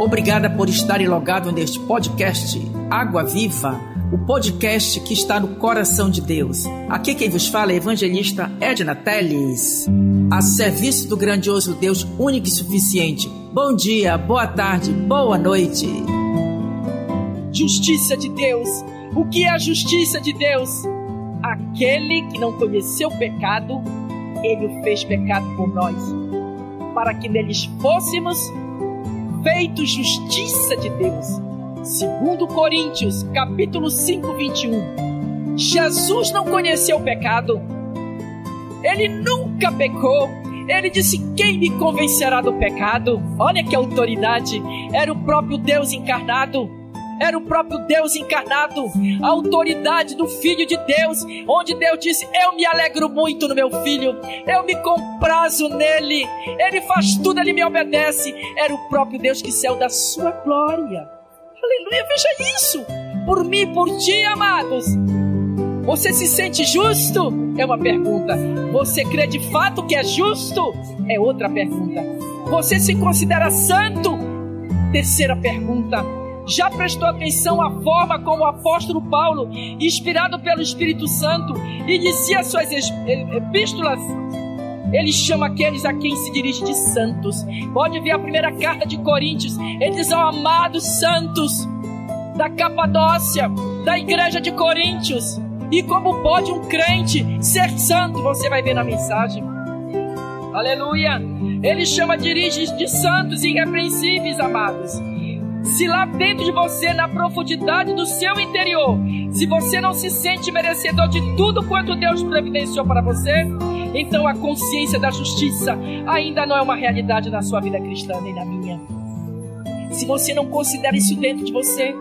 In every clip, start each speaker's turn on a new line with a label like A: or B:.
A: Obrigada por estarem logado neste podcast Água Viva, o podcast que está no coração de Deus. Aqui quem vos fala é evangelista Edna Teles, a serviço do grandioso Deus único e suficiente. Bom dia, boa tarde, boa noite.
B: Justiça de Deus. O que é a justiça de Deus? Aquele que não conheceu o pecado, ele o fez pecado por nós, para que neles fôssemos feito justiça de Deus. Segundo Coríntios, capítulo 5, 21. Jesus não conheceu o pecado. Ele nunca pecou. Ele disse: Quem me convencerá do pecado? Olha que autoridade! Era o próprio Deus encarnado era o próprio Deus encarnado, a autoridade do Filho de Deus, onde Deus disse: Eu me alegro muito no meu filho, eu me comprazo nele, ele faz tudo, ele me obedece. Era o próprio Deus que céu da sua glória. Aleluia, veja isso, por mim, por ti, amados. Você se sente justo? É uma pergunta. Você crê de fato que é justo? É outra pergunta. Você se considera santo? Terceira pergunta. Já prestou atenção à forma como o apóstolo Paulo, inspirado pelo Espírito Santo, inicia suas epístolas? Ele chama aqueles a quem se dirige de santos. Pode ver a primeira carta de Coríntios. Ele diz ao amados santos da Capadócia, da igreja de Coríntios. E como pode um crente ser santo? Você vai ver na mensagem. Aleluia! Ele chama dirige de santos irrepreensíveis, amados. Se lá dentro de você, na profundidade do seu interior, se você não se sente merecedor de tudo quanto Deus providenciou para você, então a consciência da justiça ainda não é uma realidade na sua vida cristã nem na minha. Se você não considera isso dentro de você,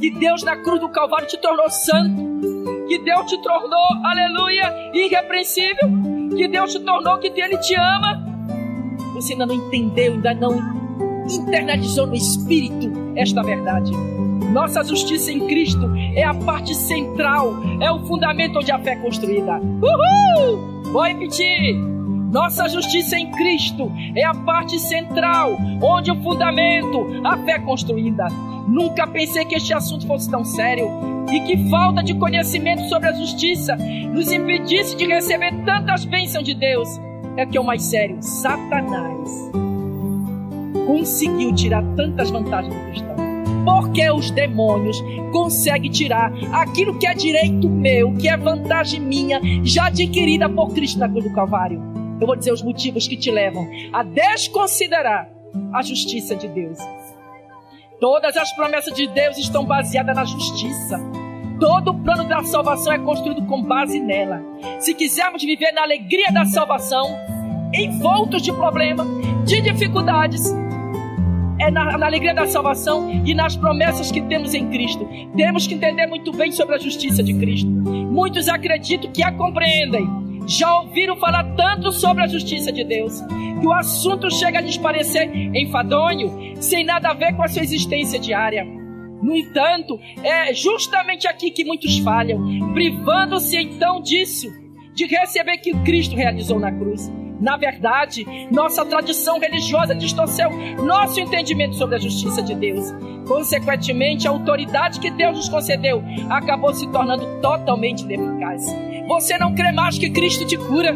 B: que Deus na cruz do Calvário te tornou santo, que Deus te tornou, aleluia, irrepreensível, que Deus te tornou que Ele te ama, você ainda não entendeu, ainda não internalizou no espírito esta verdade. Nossa justiça em Cristo é a parte central, é o fundamento onde a fé é construída. Uhul! Vou repetir. Nossa justiça em Cristo é a parte central, onde o fundamento, a fé é construída. Nunca pensei que este assunto fosse tão sério e que falta de conhecimento sobre a justiça nos impedisse de receber tantas bênçãos de Deus. É que é o mais sério, Satanás conseguiu tirar tantas vantagens do cristão? Porque os demônios conseguem tirar aquilo que é direito meu, que é vantagem minha, já adquirida por Cristo na cruz do Calvário. Eu vou dizer os motivos que te levam a desconsiderar a justiça de Deus. Todas as promessas de Deus estão baseadas na justiça. Todo o plano da salvação é construído com base nela. Se quisermos viver na alegria da salvação, envoltos de problemas, de dificuldades, é na, na, alegria da salvação e nas promessas que temos em Cristo. Temos que entender muito bem sobre a justiça de Cristo. Muitos acreditam que a compreendem. Já ouviram falar tanto sobre a justiça de Deus que o assunto chega a lhes parecer enfadonho, sem nada a ver com a sua existência diária. No entanto, é justamente aqui que muitos falham, privando-se então disso, de receber que Cristo realizou na cruz. Na verdade, nossa tradição religiosa distorceu nosso entendimento sobre a justiça de Deus. Consequentemente, a autoridade que Deus nos concedeu acabou se tornando totalmente ineficaz. Você não crê mais que Cristo te cura.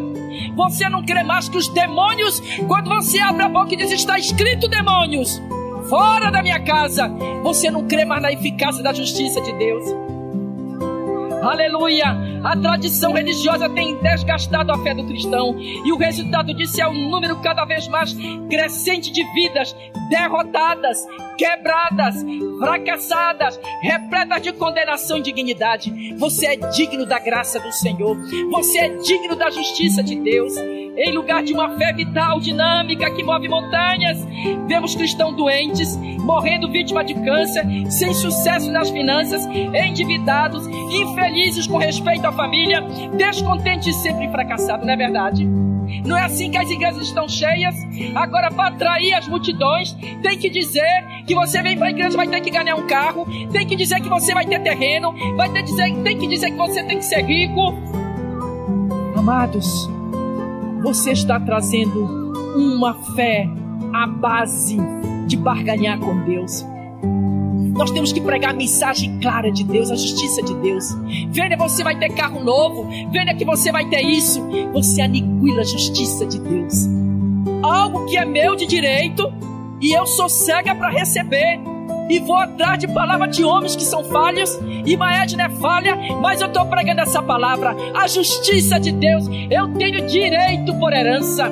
B: Você não crê mais que os demônios, quando você abre a boca e diz está escrito demônios, fora da minha casa, você não crê mais na eficácia da justiça de Deus. Aleluia! A tradição religiosa tem desgastado a fé do cristão e o resultado disso é um número cada vez mais crescente de vidas derrotadas, quebradas, fracassadas, repletas de condenação e dignidade. Você é digno da graça do Senhor. Você é digno da justiça de Deus em lugar de uma fé vital, dinâmica, que move montanhas. Vemos cristãos doentes, morrendo vítima de câncer, sem sucesso nas finanças, endividados, infelizes com respeito à família, descontentes e sempre fracassados, não é verdade? Não é assim que as igrejas estão cheias? Agora, para atrair as multidões, tem que dizer que você vem para a igreja vai ter que ganhar um carro, tem que dizer que você vai ter terreno, vai ter dizer, tem que dizer que você tem que ser rico. Amados, você está trazendo uma fé à base de barganhar com Deus. Nós temos que pregar a mensagem clara de Deus, a justiça de Deus. Venha, você vai ter carro novo. Venha que você vai ter isso. Você aniquila a justiça de Deus. Algo que é meu de direito e eu sou cega para receber. E vou atrás de palavras de homens que são falhos. E Maedna é falha, mas eu estou pregando essa palavra. A justiça de Deus. Eu tenho direito por herança.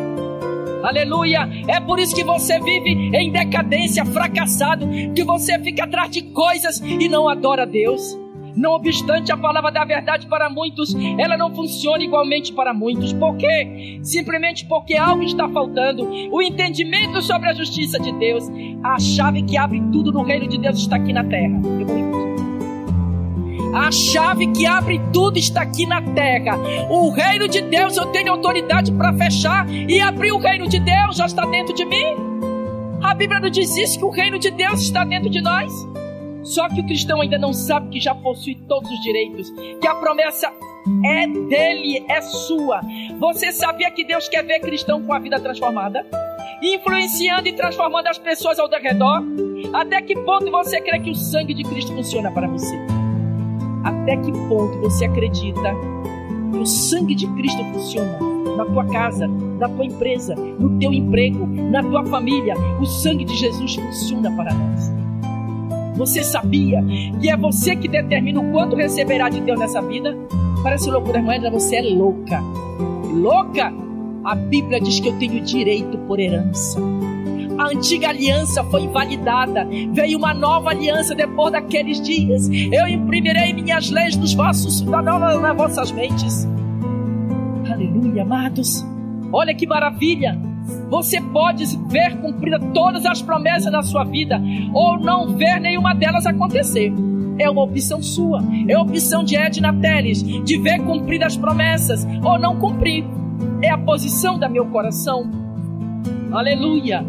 B: Aleluia! É por isso que você vive em decadência, fracassado, que você fica atrás de coisas e não adora Deus. Não obstante a palavra da verdade para muitos, ela não funciona igualmente para muitos. Por quê? Simplesmente porque algo está faltando. O entendimento sobre a justiça de Deus. A chave que abre tudo no reino de Deus está aqui na terra. Eu vou a chave que abre tudo está aqui na terra. O reino de Deus eu tenho autoridade para fechar e abrir o reino de Deus já está dentro de mim. A Bíblia não diz isso que o reino de Deus está dentro de nós. Só que o cristão ainda não sabe que já possui todos os direitos, que a promessa é dele, é sua. Você sabia que Deus quer ver cristão com a vida transformada? Influenciando e transformando as pessoas ao redor? Até que ponto você crê que o sangue de Cristo funciona para você? Até que ponto você acredita que o sangue de Cristo funciona na tua casa, na tua empresa, no teu emprego, na tua família. O sangue de Jesus funciona para nós. Você sabia que é você que determina o quanto receberá de Deus nessa vida? Parece loucura, mas você é louca. Louca? A Bíblia diz que eu tenho direito por herança. A antiga aliança foi invalidada. Veio uma nova aliança depois daqueles dias. Eu imprimirei minhas leis nos vossos, nas vossas mentes. Aleluia, amados. Olha que maravilha. Você pode ver cumprida todas as promessas da sua vida ou não ver nenhuma delas acontecer. É uma opção sua. É a opção de Edna Teles de ver cumpridas as promessas ou não cumprir. É a posição da meu coração. Aleluia.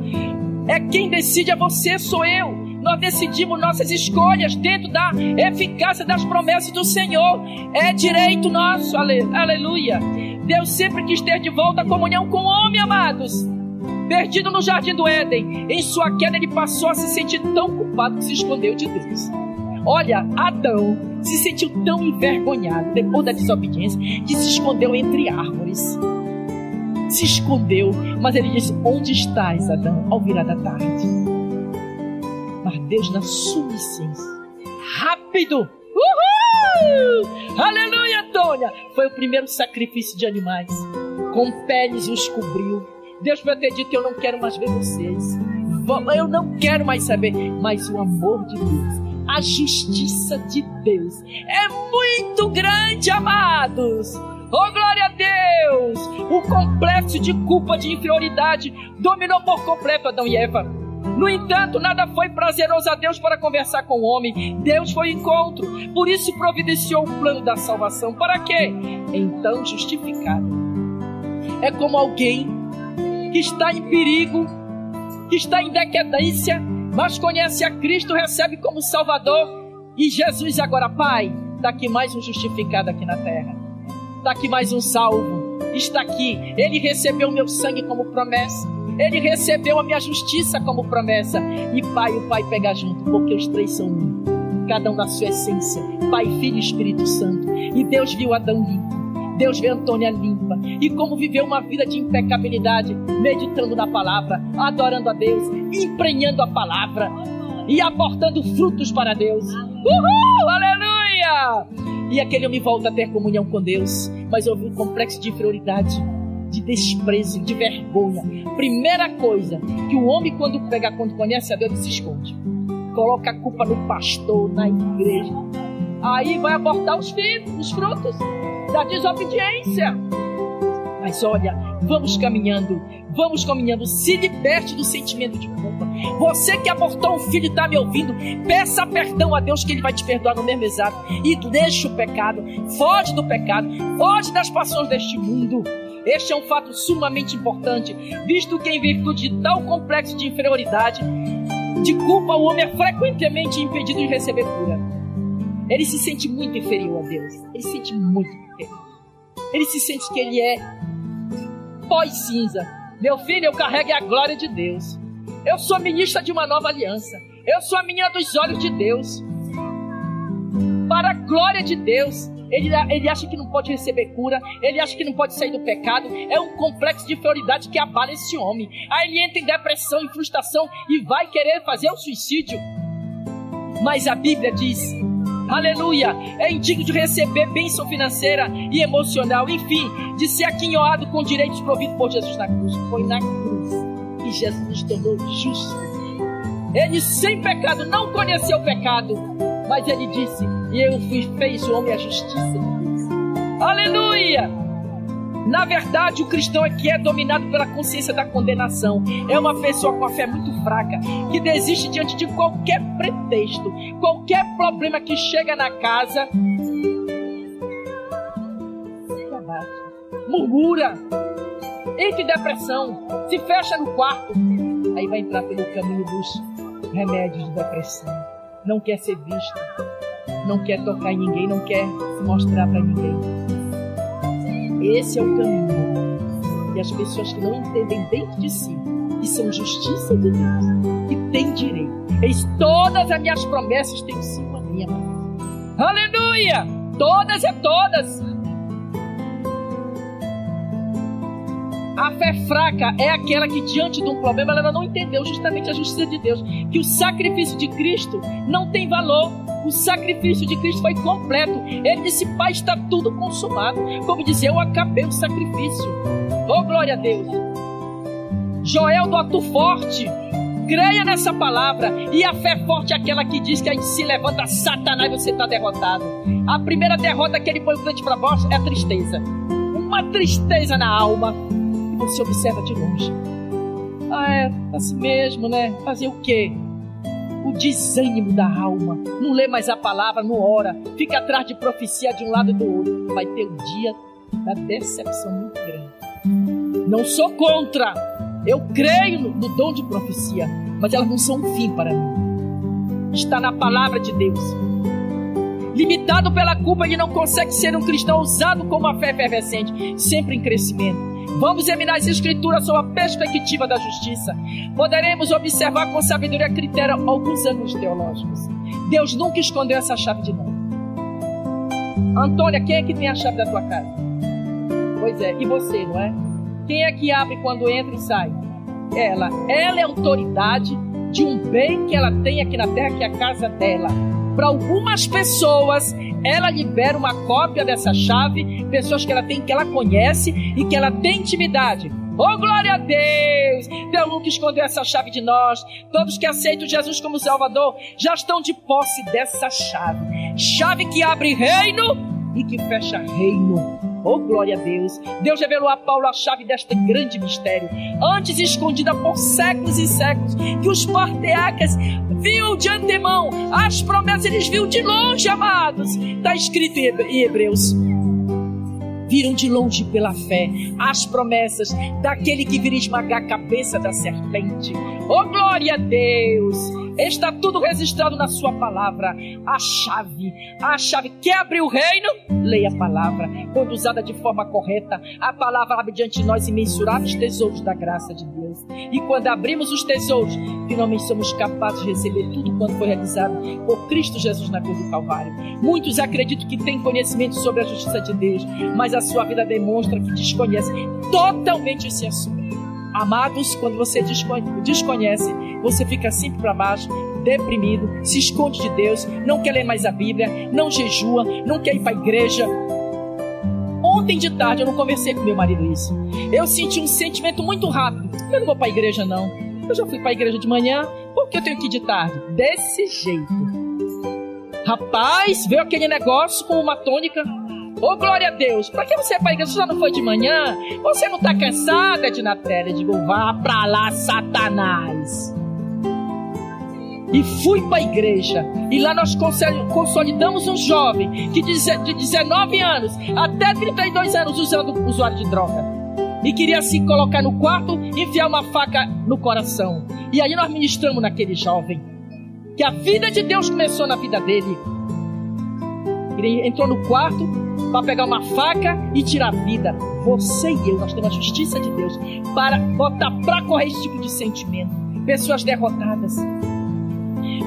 B: É quem decide é você, sou eu. Nós decidimos nossas escolhas dentro da eficácia das promessas do Senhor. É direito nosso, aleluia. Deus sempre quis ter de volta a comunhão com o homem, amados. Perdido no jardim do Éden, em sua queda ele passou a se sentir tão culpado que se escondeu de Deus. Olha, Adão se sentiu tão envergonhado depois da desobediência que se escondeu entre árvores se escondeu, mas ele disse: Onde estás, Adão, ao virar da tarde? Mas Deus, na sua essência, rápido, uhul! Aleluia, Tônia! Foi o primeiro sacrifício de animais, com peles os cobriu. Deus vai ter dito: Eu não quero mais ver vocês, eu não quero mais saber, mas o amor de Deus a justiça de Deus é muito grande, amados. Oh, glória a Deus! Complexo de culpa, de inferioridade, dominou por completo Adão e Eva. No entanto, nada foi prazeroso a Deus para conversar com o homem. Deus foi encontro. Por isso providenciou o plano da salvação. Para quê? Então justificado. É como alguém que está em perigo, que está em decadência, mas conhece a Cristo, recebe como Salvador. E Jesus agora, Pai, está aqui mais um justificado aqui na terra. Está aqui mais um salvo. Está aqui. Ele recebeu meu sangue como promessa. Ele recebeu a minha justiça como promessa. E Pai, o Pai pega junto, porque os três são um. Cada um na sua essência. Pai, Filho e Espírito Santo. E Deus viu Adão limpo. Deus vê Antônia limpa. E como viveu uma vida de impecabilidade, meditando na palavra, adorando a Deus, emprenhando a palavra e aportando frutos para Deus. Uhul! Aleluia! E aquele homem volta a ter comunhão com Deus, mas houve um complexo de inferioridade, de desprezo, de vergonha. Primeira coisa que o homem, quando pega, quando conhece a Deus, se esconde. Coloca a culpa no pastor, na igreja. Aí vai abortar os filhos, os frutos da desobediência. Mas olha, vamos caminhando, vamos caminhando. Se liberte do sentimento de culpa. Você que abortou um filho e está me ouvindo, peça perdão a Deus que Ele vai te perdoar no mesmo exato. E deixa o pecado, foge do pecado, foge das paixões deste mundo. Este é um fato sumamente importante, visto que em virtude de tal complexo de inferioridade, de culpa, o homem é frequentemente impedido de receber cura. Ele se sente muito inferior a Deus. Ele se sente muito inferior. Ele se sente que ele é pós-cinza. Meu filho, eu carrego a glória de Deus. Eu sou ministra de uma nova aliança. Eu sou a menina dos olhos de Deus. Para a glória de Deus. Ele, ele acha que não pode receber cura, ele acha que não pode sair do pecado. É um complexo de inferioridade que abala esse homem. Aí ele entra em depressão, em frustração e vai querer fazer o suicídio. Mas a Bíblia diz aleluia, é indigno de receber bênção financeira e emocional, enfim, de ser aquinhoado com direitos providos por Jesus na cruz. Foi na cruz que Jesus tornou justos. Ele sem pecado não conheceu o pecado, mas ele disse: Eu fui fez o homem a justiça de Deus. Aleluia! Na verdade, o cristão aqui é dominado pela consciência da condenação. É uma pessoa com a fé muito fraca, que desiste diante de qualquer pretexto, qualquer problema que chega na casa. Murmura, entra em depressão, se fecha no quarto. Aí vai entrar pelo caminho dos remédios de depressão. Não quer ser visto, não quer tocar em ninguém, não quer se mostrar para ninguém. Esse é o caminho. E as pessoas que não entendem dentro de si que são justiça de Deus, que têm direito. Eis todas as minhas promessas têm sim a minha. Aleluia! Todas e todas. A fé fraca é aquela que, diante de um problema, ela não entendeu justamente a justiça de Deus. Que o sacrifício de Cristo não tem valor. O sacrifício de Cristo foi completo. Ele disse: Pai, está tudo consumado. Como dizia, eu acabei o sacrifício. Oh, glória a Deus. Joel do ato forte. Creia nessa palavra. E a fé forte é aquela que diz que a gente se levanta Satanás e você está derrotado. A primeira derrota que ele põe frente para vós é a tristeza. Uma tristeza na alma. E você observa de longe. Ah, é assim mesmo, né? Fazer o quê? O desânimo da alma. Não lê mais a palavra, não ora, fica atrás de profecia de um lado e do outro. Vai ter um dia da decepção muito grande. Não sou contra, eu creio no, dom de profecia, mas elas não são um fim para mim. Está na palavra de Deus. Limitado pela culpa, ele não consegue ser um cristão usado como uma fé efervescente, sempre em crescimento. Vamos examinar as escrituras sob a perspectiva da justiça. Poderemos observar com sabedoria e critério alguns ângulos teológicos. Deus nunca escondeu essa chave de nós. Antônia, quem é que tem a chave da tua casa? Pois é, e você, não é? Quem é que abre quando entra e sai? Ela. Ela é autoridade de um bem que ela tem aqui na terra, que é a casa dela. Para algumas pessoas, ela libera uma cópia dessa chave, pessoas que ela tem, que ela conhece e que ela tem intimidade. Oh, glória a Deus! Deus nunca escondeu essa chave de nós. Todos que aceitam Jesus como Salvador já estão de posse dessa chave. Chave que abre reino e que fecha reino. Oh, glória a Deus! Deus revelou a Paulo a chave deste grande mistério, antes escondida por séculos e séculos, que os parteacas viu de antemão, as promessas eles viram de longe, amados. Está escrito em Hebreus viram de longe pela fé as promessas daquele que viria esmagar a cabeça da serpente. Oh, glória a Deus! Está tudo registrado na sua palavra. A chave, a chave que abre o reino, leia a palavra. Quando usada de forma correta, a palavra abre diante de nós imensuráveis tesouros da graça de Deus. E quando abrimos os tesouros, finalmente somos capazes de receber tudo quanto foi realizado por Cristo Jesus na cruz do Calvário. Muitos acreditam que têm conhecimento sobre a justiça de Deus, mas a sua vida demonstra que desconhece totalmente esse assunto. Amados, quando você desconhece, você fica sempre para baixo, deprimido, se esconde de Deus, não quer ler mais a Bíblia, não jejua, não quer ir para a igreja. Ontem de tarde eu não conversei com meu marido isso. Eu senti um sentimento muito rápido. Eu não vou para a igreja não. Eu já fui para a igreja de manhã, por que eu tenho que ir de tarde? Desse jeito. Rapaz, veio aquele negócio com uma tônica Ô, oh, glória a Deus, pra que você é pra igreja? Você já não foi de manhã? Você não tá cansada, Edna Télia? Digo, vá pra lá, Satanás. E fui pra igreja. E lá nós consolidamos um jovem que de 19 anos até 32 anos usando usuário de droga. E queria se colocar no quarto e enfiar uma faca no coração. E aí nós ministramos naquele jovem. Que a vida de Deus começou na vida dele. Ele entrou no quarto, para pegar uma faca e tirar a vida. Você e eu, nós temos a justiça de Deus para botar para correr esse tipo de sentimento. pessoas derrotadas.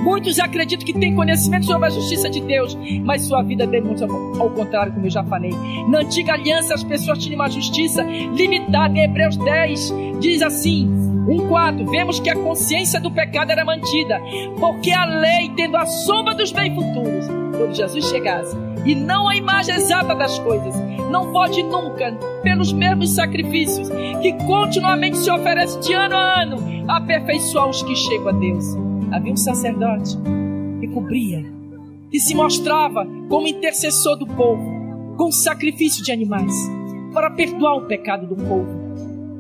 B: Muitos acreditam que têm conhecimento sobre a justiça de Deus, mas sua vida demonstra ao contrário, como eu já falei. Na antiga aliança, as pessoas tinham uma justiça limitada. Em Hebreus 10 diz assim: um quadro, vemos que a consciência do pecado era mantida, porque a lei, tendo a sombra dos bens futuros, quando Jesus chegasse, e não a imagem exata das coisas, não pode nunca, pelos mesmos sacrifícios que continuamente se oferece de ano a ano, aperfeiçoar os que chegam a Deus. Havia um sacerdote que cobria, que se mostrava como intercessor do povo, com sacrifício de animais, para perdoar o pecado do povo.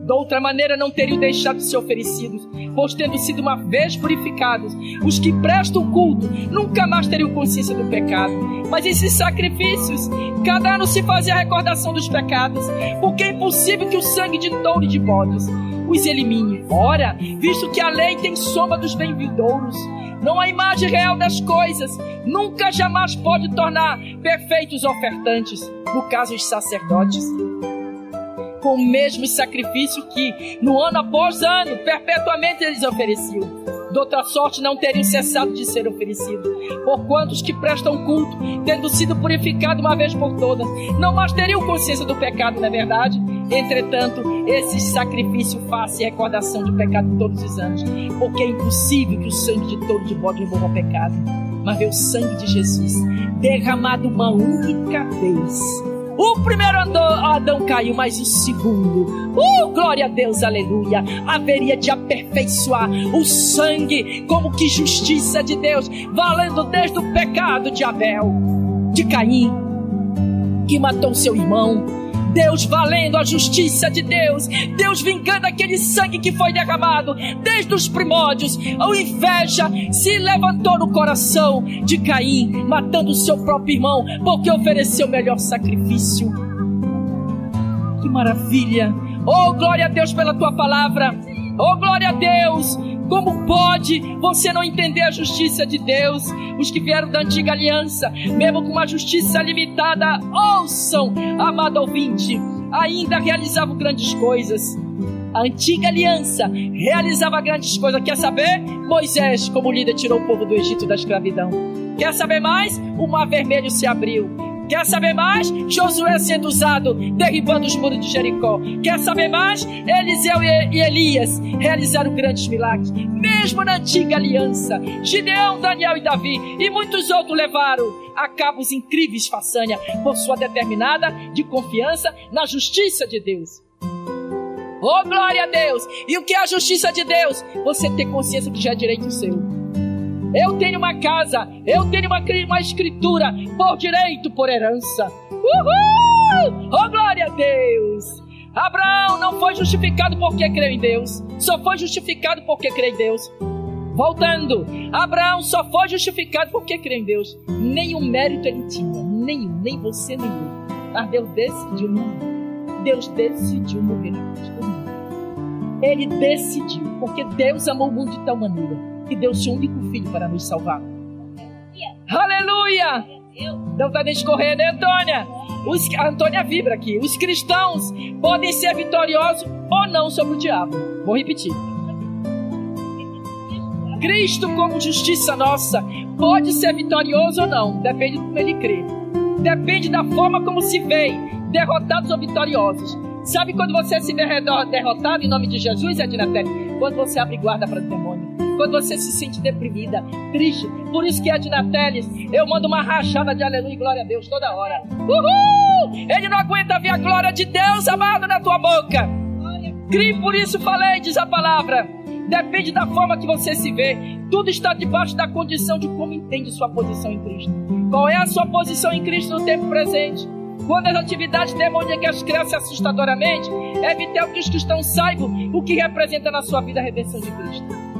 B: De outra maneira, não teriam deixado de ser oferecidos, pois tendo sido uma vez purificados, os que prestam culto nunca mais teriam consciência do pecado. Mas esses sacrifícios, cada ano se fazia a recordação dos pecados, porque é impossível que o sangue de touro e de bodes os elimine. Ora, visto que a lei tem soma dos bem-vindouros, não há imagem real das coisas, nunca jamais pode tornar perfeitos ofertantes, no caso os sacerdotes com o mesmo sacrifício que, no ano após ano, perpetuamente eles ofereciam. De outra sorte, não teriam cessado de ser oferecidos. Porquanto os que prestam culto, tendo sido purificados uma vez por todas, não mais teriam consciência do pecado, não é verdade? Entretanto, esse sacrifício faça recordação de pecado todos os anos, porque é impossível que o sangue de todo de bode o pecado. Mas ver o sangue de Jesus derramado uma única vez o primeiro Adão caiu, mas o segundo, uh, glória a Deus, aleluia, haveria de aperfeiçoar o sangue como que justiça de Deus, valendo desde o pecado de Abel, de Caim, que matou seu irmão, Deus valendo a justiça de Deus, Deus vingando aquele sangue que foi derramado desde os primórdios. A inveja se levantou no coração de Caim, matando seu próprio irmão, porque ofereceu o melhor sacrifício. Que maravilha! Oh, glória a Deus pela tua palavra! Oh, glória a Deus! Como pode você não entender a justiça de Deus? Os que vieram da antiga aliança, mesmo com uma justiça limitada, ouçam, amado ouvinte, ainda realizavam grandes coisas. A antiga aliança realizava grandes coisas. Quer saber? Moisés, como líder, tirou o povo do Egito da escravidão. Quer saber mais? O mar vermelho se abriu. Quer saber mais? Josué sendo usado, derribando os muros de Jericó. Quer saber mais? Eliseu e Elias realizaram grandes milagres. Mesmo na antiga aliança, Gideão, Daniel e Davi e muitos outros levaram a cabo os incríveis façanhas por sua determinada de confiança na justiça de Deus. Oh, glória a Deus! E o que é a justiça de Deus? Você ter consciência que já é direito seu. Eu tenho uma casa, eu tenho uma, uma escritura por direito, por herança. Uhul! Oh, glória a Deus! Abraão não foi justificado porque creu em Deus, só foi justificado porque creu em Deus. Voltando, Abraão só foi justificado porque creu em Deus. Nenhum mérito ele tinha, nenhum, nem você, nem eu. Mas Deus decidiu morrer. Deus decidiu morrer na cruz por. Ele decidiu, porque Deus amou o mundo de tal maneira que deu seu único filho para nos salvar. Aleluia! Não está nem escorrendo, né, Antônia? Os, a Antônia vibra aqui. Os cristãos podem ser vitoriosos ou não sobre o diabo. Vou repetir. Cristo, como justiça nossa, pode ser vitorioso ou não. Depende do como ele crê. Depende da forma como se vê, derrotados ou vitoriosos. Sabe quando você se vê derrotado em nome de Jesus, Edna Quando você abre guarda para o demônio quando você se sente deprimida, triste. Por isso que é de Nateles, eu mando uma rachada de aleluia e glória a Deus toda hora. Uhul! Ele não aguenta ver a glória de Deus amada na tua boca. Crie, por isso falei, diz a palavra. Depende da forma que você se vê. Tudo está debaixo da condição de como entende sua posição em Cristo. Qual é a sua posição em Cristo no tempo presente? Quando as atividades demoníacas crescem assustadoramente, é vital que os cristãos saibam o que representa na sua vida a redenção de Cristo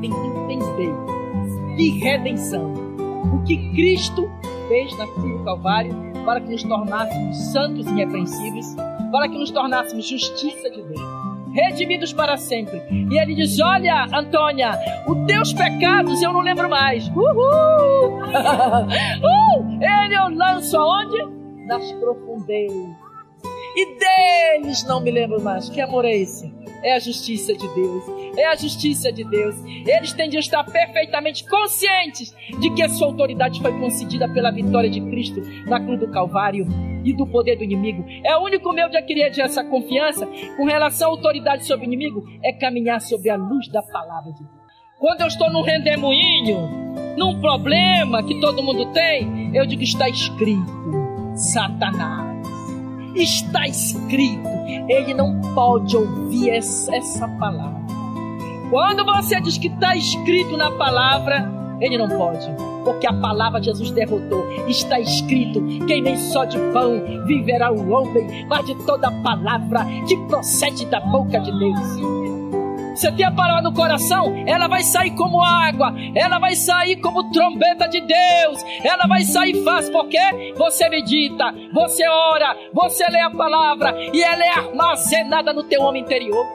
B: tem que entender que redenção. O que Cristo fez na cruz do Calvário para que nos tornássemos santos e irrepreensíveis, para que nos tornássemos justiça de Deus, redimidos para sempre. E ele diz: Olha, Antônia, os teus pecados eu não lembro mais. Uhul! uh! Ele eu lanço aonde? Nas profundezas e deles não me lembro mais. Que amor é esse? É a justiça de Deus. É a justiça de Deus. Eles têm de estar perfeitamente conscientes de que a sua autoridade foi concedida pela vitória de Cristo na cruz do Calvário e do poder do inimigo. É o único meio de adquirir essa confiança com relação à autoridade sobre o inimigo é caminhar sobre a luz da palavra de Deus. Quando eu estou num rendemoinho, num problema que todo mundo tem, eu digo está escrito, Satanás. Está escrito, ele não pode ouvir essa, palavra. Quando você diz que está escrito na palavra, ele não pode, porque a palavra de Jesus derrotou. Está escrito: quem nem só de pão viverá o homem, mas de toda palavra que procede da boca de Deus. Você tem a palavra no coração, ela vai sair como água, ela vai sair como trombeta de Deus, ela vai sair fácil, porque você medita, você ora, você lê a palavra e ela é armazenada no teu homem interior.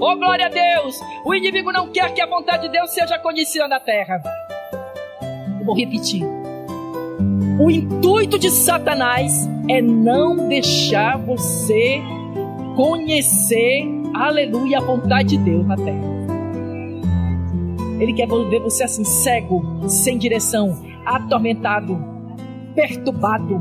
B: Oh glória a Deus! O inimigo não quer que a vontade de Deus seja conhecida na terra. Eu vou repetir. O intuito de Satanás é não deixar você conhecer aleluia, a vontade de Deus na terra. Ele quer ver você assim, cego, sem direção, atormentado, perturbado.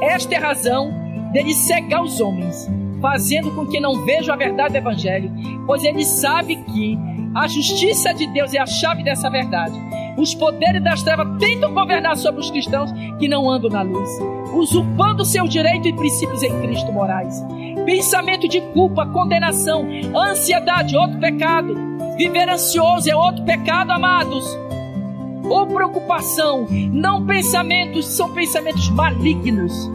B: Esta é a razão dele cegar os homens, fazendo com que não vejam a verdade do Evangelho, pois ele sabe que a justiça de Deus é a chave dessa verdade. Os poderes das trevas tentam governar sobre os cristãos que não andam na luz, usurpando seu direito e princípios em Cristo morais pensamento de culpa, condenação, ansiedade, outro pecado. Viver ansioso é outro pecado, amados. Ou preocupação, não pensamentos, são pensamentos malignos.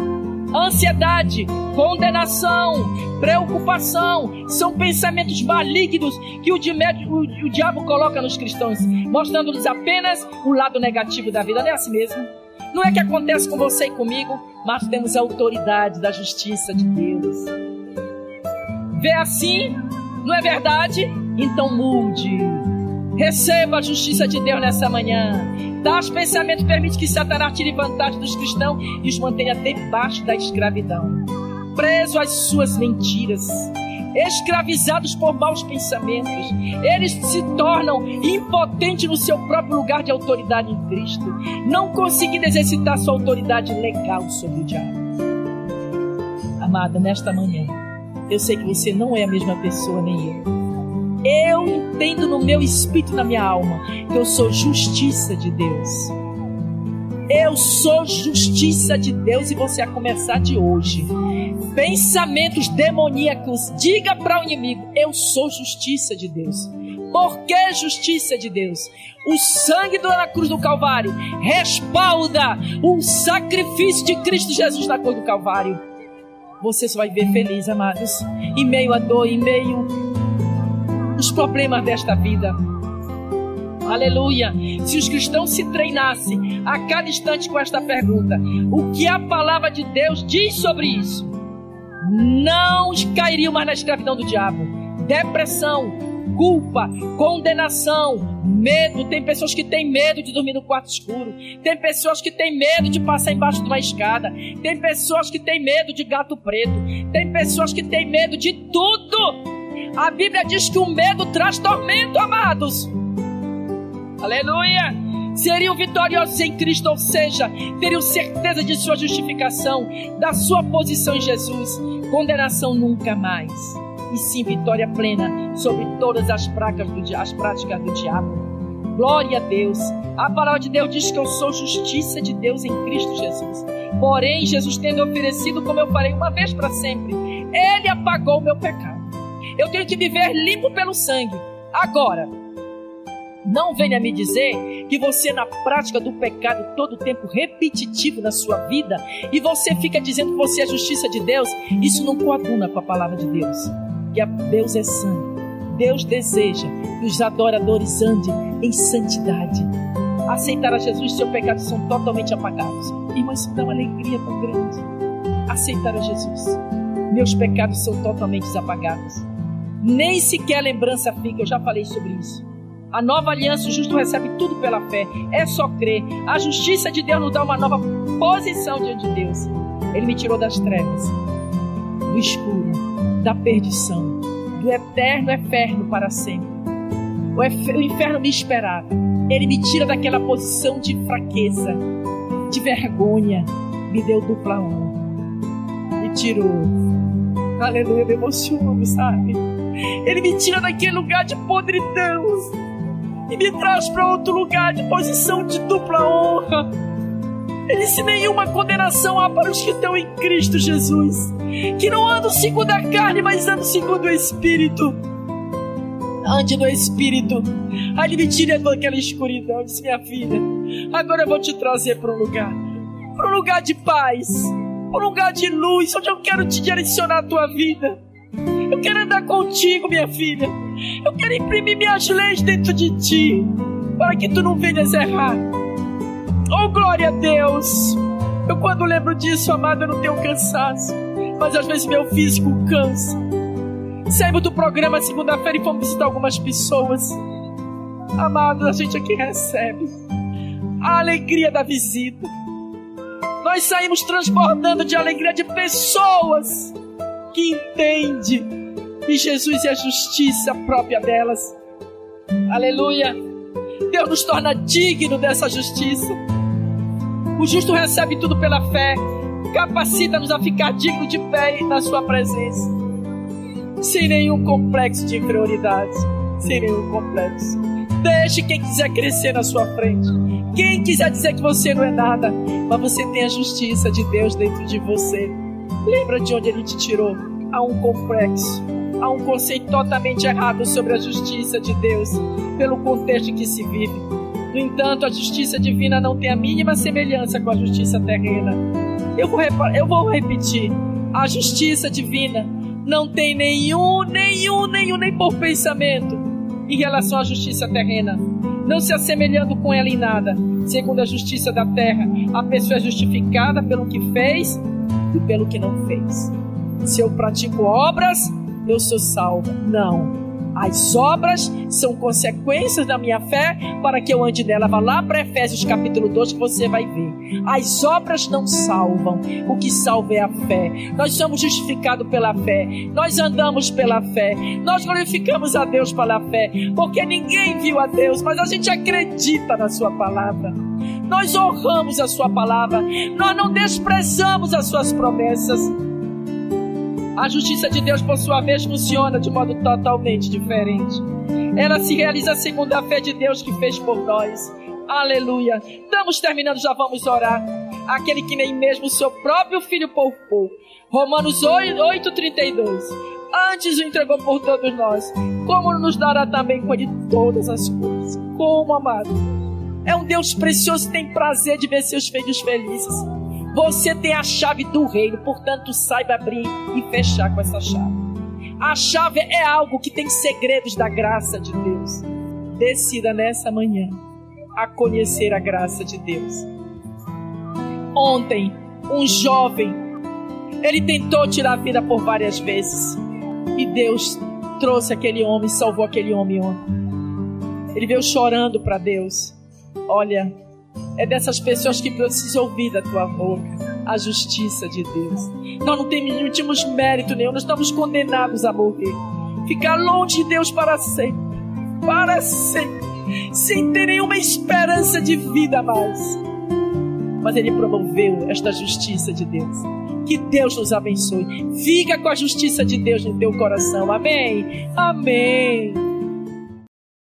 B: Ansiedade, condenação, preocupação, são pensamentos malignos que o, o, o diabo coloca nos cristãos, mostrando-lhes apenas o lado negativo da vida. Não é assim mesmo? Não é que acontece com você e comigo, mas temos a autoridade da justiça de Deus vê assim, não é verdade? Então mude. Receba a justiça de Deus nessa manhã. Tais pensamentos permite que Satanás tire vantagem dos cristãos e os mantenha debaixo da escravidão, preso às suas mentiras, escravizados por maus pensamentos. Eles se tornam impotentes no seu próprio lugar de autoridade em Cristo, não conseguindo exercitar sua autoridade legal sobre o diabo. Amada, nesta manhã, eu sei que você não é a mesma pessoa, nem eu. Eu entendo no meu espírito, na minha alma, que eu sou justiça de Deus. Eu sou justiça de Deus e você a começar de hoje. Pensamentos demoníacos, diga para o inimigo: Eu sou justiça de Deus. Por que justiça de Deus? O sangue do na cruz do Calvário respalda o sacrifício de Cristo Jesus na cruz do Calvário você só vai ver feliz, amados. Em meio à dor, em meio aos problemas desta vida. Aleluia. Se os cristãos se treinassem a cada instante com esta pergunta: o que a palavra de Deus diz sobre isso? Não cairiam mais na escravidão do diabo. Depressão, culpa, condenação, medo. Tem pessoas que têm medo de dormir no quarto escuro. Tem pessoas que têm medo de passar embaixo de uma escada. Tem pessoas que têm medo de gato preto. Tem pessoas que têm medo de tudo. A Bíblia diz que o medo traz tormento, amados. Aleluia! Seriam vitoriosos em Cristo, ou seja, teriam certeza de sua justificação, da sua posição em Jesus. Condenação nunca mais e sim vitória plena sobre todas as, práticas do, as práticas do diabo. Glória a Deus. A palavra de Deus diz que eu sou justiça de Deus em Cristo Jesus. Porém, Jesus tendo oferecido, como eu falei, uma vez para sempre, Ele apagou o meu pecado. Eu tenho que viver limpo pelo sangue. Agora, não venha me dizer que você, na prática do pecado, todo tempo repetitivo na sua vida, e você fica dizendo que você é justiça de Deus, isso não coaduna com a palavra de Deus porque Deus é santo. Deus deseja que os adoradores andem em santidade. Aceitar a Jesus, seus pecados são totalmente apagados. Irmãos, isso dá uma alegria tão grande. Aceitar a Jesus, meus pecados são totalmente apagados. Nem sequer lembrança fica, eu já falei sobre isso. A nova aliança, o justo recebe tudo pela fé. É só crer. A justiça de Deus nos dá uma nova posição diante de Deus. Ele me tirou das trevas do escuro, da perdição, do eterno inferno para sempre. O, inferno me esperava. Ele me tira daquela posição de fraqueza, de vergonha, me deu dupla honra. Me tirou. Aleluia, me emociono, sabe? Ele me tira daquele lugar de podridão e me traz para outro lugar de posição de dupla honra. Ele disse: nenhuma condenação há para os que estão em Cristo Jesus, que não andam segundo a carne, mas andam segundo o Espírito. Ande no Espírito. Ele me tira daquela escuridão. Disse: minha filha, agora eu vou te trazer para um lugar para um lugar de paz, para um lugar de luz, onde eu quero te direcionar a tua vida. Eu quero andar contigo, minha filha. Eu quero imprimir minhas leis dentro de ti, para que tu não venhas errar. Oh, glória a Deus! Eu, quando lembro disso, amada, eu não tenho cansaço, mas às vezes meu físico cansa. Saímos do programa segunda-feira e fomos visitar algumas pessoas. Amado, a gente aqui recebe a alegria da visita. Nós saímos transbordando de alegria de pessoas que entendem e Jesus é a justiça própria delas. Aleluia. Deus nos torna digno dessa justiça. O justo recebe tudo pela fé. Capacita-nos a ficar digno de pé na Sua presença. Sem nenhum complexo de inferioridade. Sem nenhum complexo. Deixe quem quiser crescer na sua frente. Quem quiser dizer que você não é nada, mas você tem a justiça de Deus dentro de você. Lembra de onde Ele te tirou? Há um complexo há um conceito totalmente errado sobre a justiça de Deus, pelo contexto em que se vive. No entanto, a justiça divina não tem a mínima semelhança com a justiça terrena. Eu vou, eu vou repetir: a justiça divina não tem nenhum, nenhum, nenhum, nem por pensamento em relação à justiça terrena, não se assemelhando com ela em nada. Segundo a justiça da terra, a pessoa é justificada pelo que fez e pelo que não fez. Se eu pratico obras, eu sou salva. Não. As obras são consequências da minha fé para que eu ande nela. Vá lá para Efésios capítulo 2 que você vai ver. As obras não salvam. O que salva é a fé. Nós somos justificados pela fé. Nós andamos pela fé. Nós glorificamos a Deus pela fé. Porque ninguém viu a Deus, mas a gente acredita na Sua palavra. Nós honramos a Sua palavra. Nós não desprezamos as Suas promessas. A justiça de Deus, por sua vez, funciona de modo totalmente diferente. Ela se realiza segundo a fé de Deus que fez por nós. Aleluia. Estamos terminando, já vamos orar. Aquele que nem mesmo o seu próprio filho poupou. Romanos 8, 8 32. Antes o entregou por todos nós. Como nos dará também com ele todas as coisas? Como, amado? É um Deus precioso que tem prazer de ver seus filhos felizes. Você tem a chave do reino, portanto, saiba abrir e fechar com essa chave. A chave é algo que tem segredos da graça de Deus. Decida nessa manhã a conhecer a graça de Deus. Ontem, um jovem, ele tentou tirar a vida por várias vezes. E Deus trouxe aquele homem, salvou aquele homem ontem. Ele veio chorando para Deus. Olha, é dessas pessoas que precisam ouvir da tua boca a justiça de Deus. Nós não temos, temos mérito nenhum, nós estamos condenados a morrer. Ficar longe de Deus para sempre. Para sempre. Sem ter nenhuma esperança de vida mais. Mas Ele promoveu esta justiça de Deus. Que Deus nos abençoe. Fica com a justiça de Deus no teu coração. Amém. Amém.